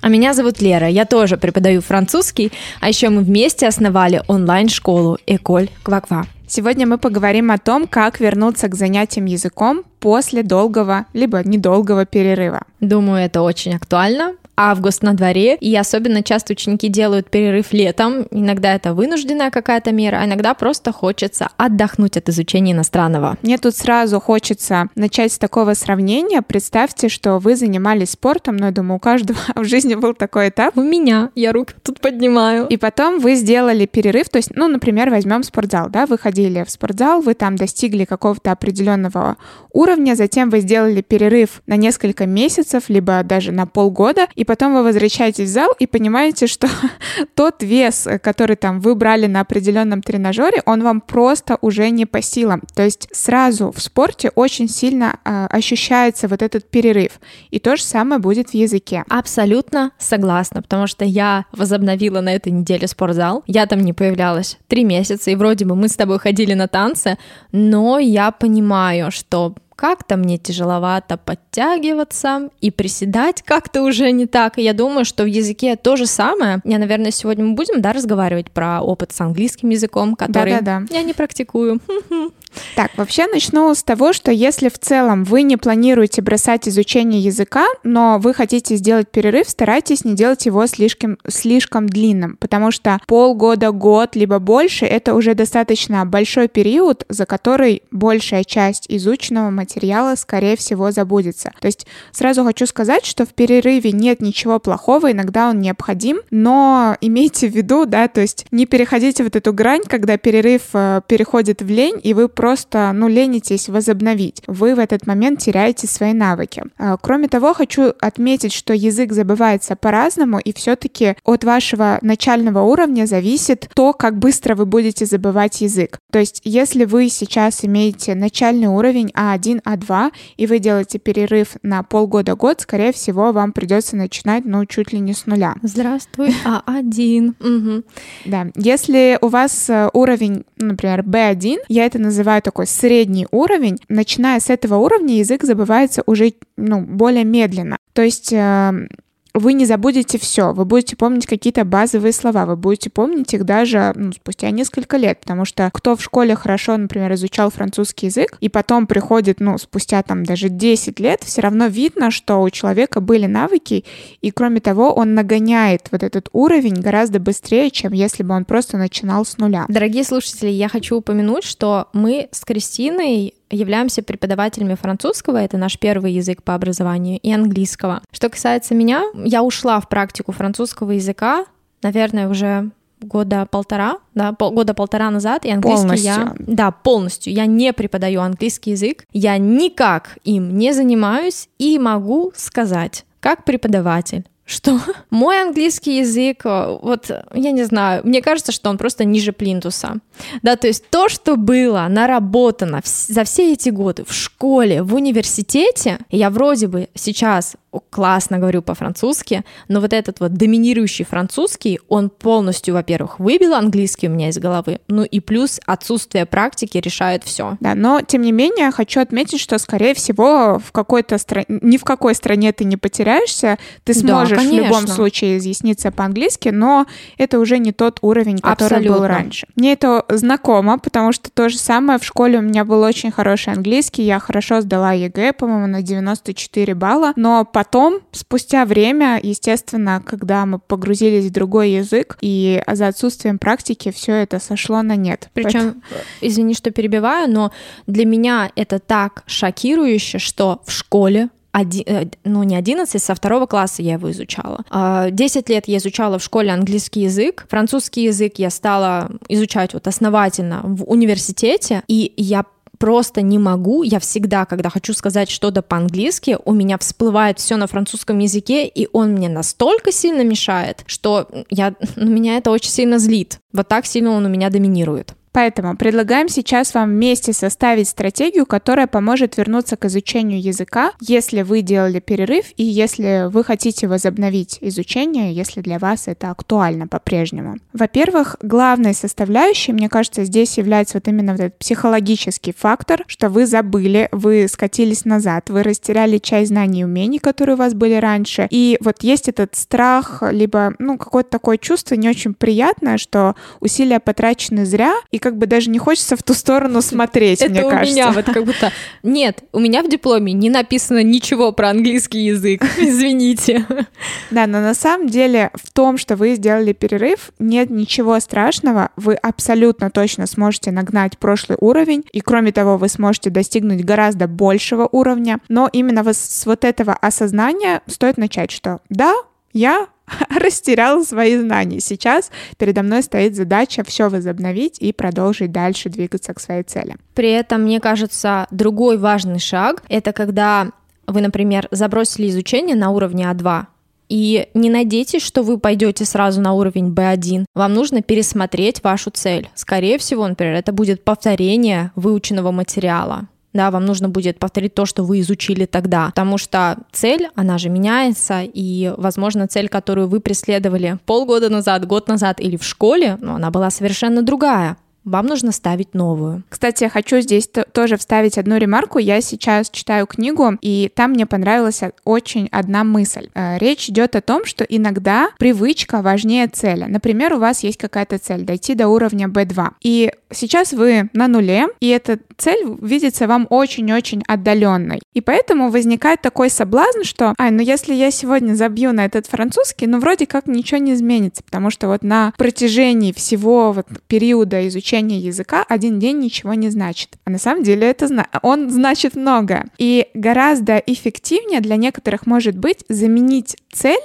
А меня зовут Лера, я тоже преподаю французский, а еще мы вместе основали онлайн-школу Эколь Кваква. Сегодня мы поговорим о том, как вернуться к занятиям языком после долгого либо недолгого перерыва. Думаю, это очень актуально, август на дворе, и особенно часто ученики делают перерыв летом. Иногда это вынужденная какая-то мера, а иногда просто хочется отдохнуть от изучения иностранного. Мне тут сразу хочется начать с такого сравнения. Представьте, что вы занимались спортом, но я думаю, у каждого в жизни был такой этап. У меня, я руки тут поднимаю. И потом вы сделали перерыв, то есть, ну, например, возьмем спортзал, да, вы ходили в спортзал, вы там достигли какого-то определенного уровня, затем вы сделали перерыв на несколько месяцев, либо даже на полгода, и потом вы возвращаетесь в зал и понимаете, что тот вес, который там вы брали на определенном тренажере, он вам просто уже не по силам. То есть сразу в спорте очень сильно э, ощущается вот этот перерыв. И то же самое будет в языке. Абсолютно согласна, потому что я возобновила на этой неделе спортзал. Я там не появлялась три месяца, и вроде бы мы с тобой ходили на танцы, но я понимаю, что как-то мне тяжеловато подтягиваться и приседать как-то уже не так. И я думаю, что в языке то же самое. Я, наверное, сегодня мы будем, да, разговаривать про опыт с английским языком, который Да-да-да. я не практикую. Так, вообще начну с того, что если в целом вы не планируете бросать изучение языка, но вы хотите сделать перерыв, старайтесь не делать его слишком, слишком длинным, потому что полгода, год, либо больше — это уже достаточно большой период, за который большая часть изученного материала, скорее всего, забудется. То есть сразу хочу сказать, что в перерыве нет ничего плохого, иногда он необходим, но имейте в виду, да, то есть не переходите вот эту грань, когда перерыв э, переходит в лень, и вы просто, ну, ленитесь возобновить. Вы в этот момент теряете свои навыки. А, Кроме того, хочу отметить, что язык забывается по-разному, и все-таки от вашего начального уровня зависит то, как быстро вы будете забывать язык. То есть, если вы сейчас имеете начальный уровень А1, А2, и вы делаете перерыв на полгода-год, скорее всего, вам придется начинать, ну, чуть ли не с нуля. Здравствуй, А1. Мгм. Да, если у вас э, уровень, например, B1, я это называю такой средний уровень, начиная с этого уровня язык забывается уже, ну, более медленно. То есть э, вы не забудете все, вы будете помнить какие-то базовые слова, вы будете помнить их даже ну, спустя несколько лет, потому что кто в школе хорошо, например, изучал французский язык, и потом приходит, ну, спустя там даже 10 лет, все равно видно, что у человека были навыки, и кроме того, он нагоняет вот этот уровень гораздо быстрее, чем если бы он просто начинал с нуля. Дорогие слушатели, я хочу упомянуть, что мы с Кристиной являемся преподавателями французского, это наш первый язык по образованию, и английского. Что касается меня, я ушла в практику французского языка, наверное, уже года полтора, да, пол, года полтора назад, и английский я... Полностью. Да, полностью. Я не преподаю английский язык, я никак им не занимаюсь и могу сказать, как преподаватель, что мой английский язык, э, вот, я не знаю, мне кажется, что он просто ниже плинтуса. Да, то есть то, что было наработано за все эти годы в школе, в университете, я вроде бы сейчас классно говорю по-французски, но вот этот вот доминирующий французский, он полностью, во-первых, выбил английский у меня из головы, ну и плюс отсутствие практики решает все. Да, но тем не менее хочу отметить, что скорее всего в какой-то стране, ни в какой стране ты не потеряешься, ты Да, сможешь в любом конечно. случае изъясниться по-английски, но это уже не тот уровень, который был Абсолютно. раньше. Мне это знакомо, потому что то же самое в школе у меня был очень хороший английский, я хорошо сдала ЕГЭ, по-моему, на 94 балла, но потом, спустя время, естественно, когда мы погрузились в другой язык, и за отсутствием практики все это сошло на нет. Причем, извини, что перебиваю, но для меня это так шокирующе, что в школе оди- э, ну не 11, со второго класса я его изучала. А, 10 лет я изучала в школе английский язык, французский язык я стала изучать вот основательно в университете, и я просто не могу. Я всегда, когда хочу сказать что-то по-английски, у меня всплывает все на французском языке, и он мне настолько сильно мешает, что я, ну, меня это очень сильно злит. Вот так сильно он у меня доминирует. Поэтому предлагаем сейчас вам вместе составить стратегию, которая поможет вернуться к изучению языка, если вы делали перерыв и если вы хотите возобновить изучение, если для вас это актуально по-прежнему. Во-первых, главной составляющей, мне кажется, здесь является вот именно этот психологический фактор, что вы забыли, вы скатились назад, вы растеряли часть знаний и умений, которые у вас были раньше. И вот есть этот страх, либо, ну, какое-то такое чувство не очень приятное, что усилия потрачены зря, и и как бы даже не хочется в ту сторону смотреть, Это мне у кажется. меня вот как будто... Нет, у меня в дипломе не написано ничего про английский язык, извините. Да, но на самом деле в том, что вы сделали перерыв, нет ничего страшного. Вы абсолютно точно сможете нагнать прошлый уровень, и кроме того, вы сможете достигнуть гораздо большего уровня. Но именно с вот этого осознания стоит начать, что да, я растерял свои знания. Сейчас передо мной стоит задача все возобновить и продолжить дальше двигаться к своей цели. При этом, мне кажется, другой важный шаг — это когда вы, например, забросили изучение на уровне А2, и не надейтесь, что вы пойдете сразу на уровень B1. Вам нужно пересмотреть вашу цель. Скорее всего, например, это будет повторение выученного материала да, вам нужно будет повторить то, что вы изучили тогда, потому что цель, она же меняется, и, возможно, цель, которую вы преследовали полгода назад, год назад или в школе, ну, она была совершенно другая вам нужно ставить новую. Кстати, я хочу здесь тоже вставить одну ремарку. Я сейчас читаю книгу, и там мне понравилась очень одна мысль. Э, речь идет о том, что иногда привычка важнее цели. Например, у вас есть какая-то цель — дойти до уровня B2. И сейчас вы на нуле, и эта цель видится вам очень-очень отдаленной. И поэтому возникает такой соблазн, что, ай, ну если я сегодня забью на этот французский, ну вроде как ничего не изменится, потому что вот на протяжении всего вот периода изучения изучение языка один день ничего не значит. А на самом деле это зна- он значит много. И гораздо эффективнее для некоторых может быть заменить цель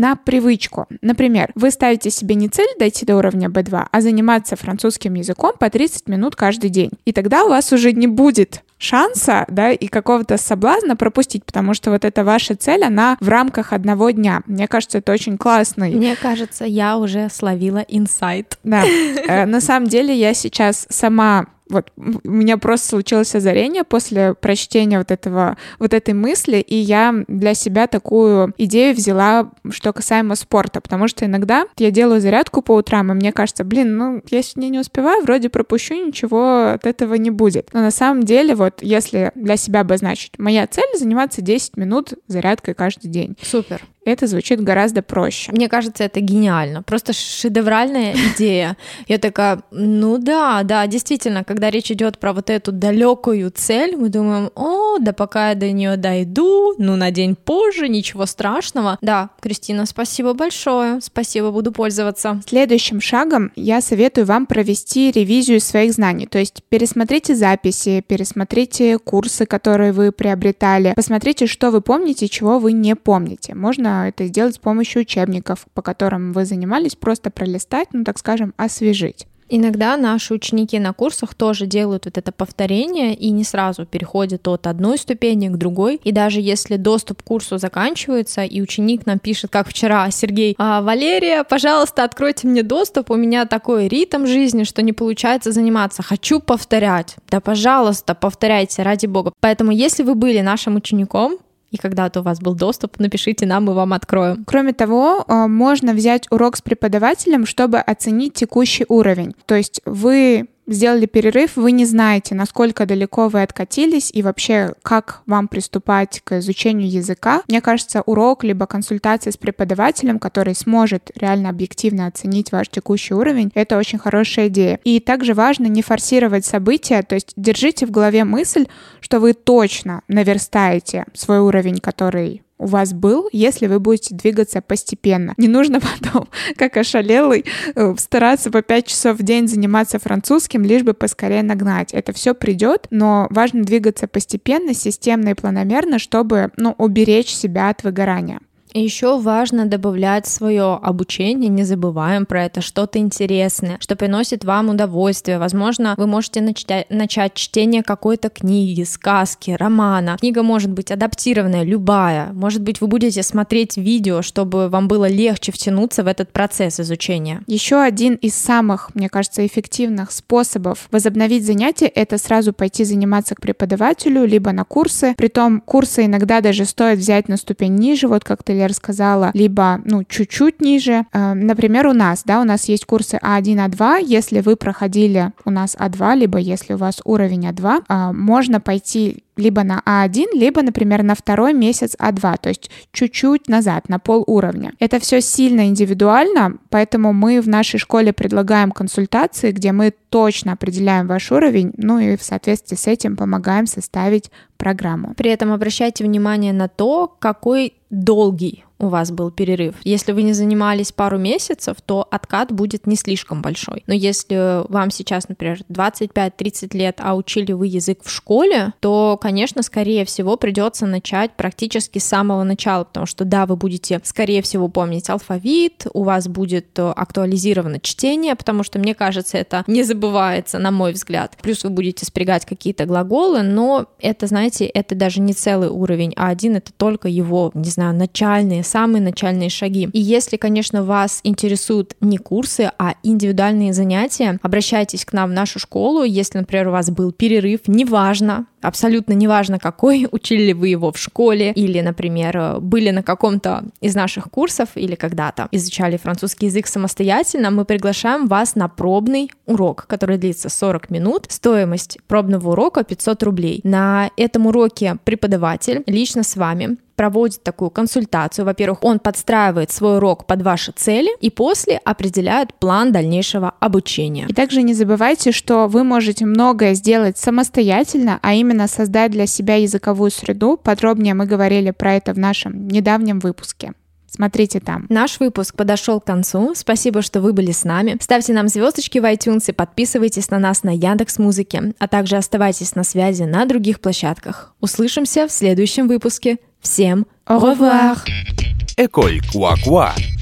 на привычку. Например, вы ставите себе не цель дойти до уровня B2, а заниматься французским языком по 30 минут каждый день. И тогда у вас уже не будет шанса, да, и какого-то соблазна пропустить, потому что вот эта ваша цель, она в рамках одного дня. Мне кажется, это очень классно. Мне кажется, я уже словила инсайт. Да, э, на самом деле я сейчас сама вот у меня просто случилось озарение после прочтения вот этого, вот этой мысли, и я для себя такую идею взяла, что касаемо спорта, потому что иногда я делаю зарядку по утрам, и мне кажется, блин, ну, я сегодня не успеваю, вроде пропущу, ничего от этого не будет. Но на самом деле, вот, если для себя обозначить, моя цель заниматься 10 минут зарядкой каждый день. Супер это звучит гораздо проще. Мне кажется, это гениально. Просто шедевральная идея. Я такая, ну да, да, действительно, когда речь идет про вот эту далекую цель, мы думаем, о, да пока я до нее дойду, ну на день позже, ничего страшного. Да, Кристина, спасибо большое, спасибо, буду пользоваться. Следующим шагом я советую вам провести ревизию своих знаний, то есть пересмотрите записи, пересмотрите курсы, которые вы приобретали, посмотрите, что вы помните, чего вы не помните. Можно это сделать с помощью учебников, по которым вы занимались, просто пролистать, ну так скажем, освежить. Иногда наши ученики на курсах тоже делают вот это повторение и не сразу переходят от одной ступени к другой. И даже если доступ к курсу заканчивается, и ученик нам пишет, как вчера, Сергей, а, Валерия, пожалуйста, откройте мне доступ, у меня такой ритм жизни, что не получается заниматься, хочу повторять. Да, пожалуйста, повторяйте, ради бога. Поэтому, если вы были нашим учеником, и когда-то у вас был доступ, напишите нам, мы вам откроем. Кроме того, э, можно взять урок с преподавателем, чтобы оценить текущий уровень. То есть вы сделали перерыв, вы не знаете, насколько далеко вы откатились и вообще, как вам приступать к изучению языка. Мне кажется, урок либо консультация с преподавателем, который сможет реально объективно оценить ваш текущий уровень, это очень хорошая идея. И также важно не форсировать события, то есть держите в голове мысль, что вы точно наверстаете свой уровень, который у вас был, если вы будете двигаться постепенно. Не нужно потом, как ошалелый, э, стараться по 5 часов в день заниматься французским, лишь бы поскорее нагнать. Это все придет, но важно двигаться постепенно, системно и планомерно, чтобы ну, уберечь себя от выгорания. Еще важно добавлять свое обучение, не забываем про это, что-то интересное, что приносит вам удовольствие. Возможно, вы можете начать, начать чтение какой-то книги, сказки, романа. Книга может быть адаптированная, любая. Может быть, вы будете смотреть видео, чтобы вам было легче втянуться в этот процесс изучения. Еще один из самых, мне кажется, эффективных способов возобновить занятия — это сразу пойти заниматься к преподавателю, либо на курсы. Притом курсы иногда даже стоит взять на ступень ниже, вот как ты, Лер, сказала, либо, ну, чуть-чуть ниже. Э, например, у нас, да, у нас есть курсы А1, А2. Если вы проходили у нас А2, либо если у вас уровень А2, э, можно пойти либо на А1, либо, например, на второй месяц А2, то есть чуть-чуть назад, на пол уровня. Это все сильно индивидуально, поэтому мы в нашей школе предлагаем консультации, где мы точно определяем ваш уровень, ну и в соответствии с этим помогаем составить программу. При этом обращайте внимание на то, какой долгий у вас был перерыв. Если вы не занимались пару месяцев, то откат будет не слишком большой. Но если вам сейчас, например, 25-30 лет, а учили вы язык в школе, то, конечно, скорее всего придется начать практически с самого начала, потому что, да, вы будете, скорее всего, помнить алфавит, у вас будет э, актуализировано чтение, потому что, мне кажется, это не забывается, на мой взгляд. Плюс вы будете спрягать какие-то глаголы, но это, знаете, это даже не целый уровень, а один это только его, не знаю, начальные самые начальные шаги. И если, конечно, вас интересуют не курсы, а индивидуальные занятия, обращайтесь к нам в нашу школу. Если, например, у вас был перерыв, неважно, абсолютно неважно какой, учили ли вы его в школе или, например, были на каком-то из наших курсов или когда-то изучали французский язык самостоятельно, мы приглашаем вас на пробный урок, который длится 40 минут. Стоимость пробного урока 500 рублей. На этом уроке преподаватель лично с вами проводит такую консультацию. Во-первых, он подстраивает свой урок под ваши цели и после определяет план дальнейшего обучения. И также не забывайте, что вы можете многое сделать самостоятельно, а именно именно создать для себя языковую среду. Подробнее мы говорили про это в нашем недавнем выпуске. Смотрите там. Наш выпуск подошел к концу. Спасибо, что вы были с нами. Ставьте нам звездочки в iTunes и подписывайтесь на нас на Яндекс Музыке, а также оставайтесь на связи на других площадках. Услышимся в следующем выпуске. Всем au revoir! Quoi Quoi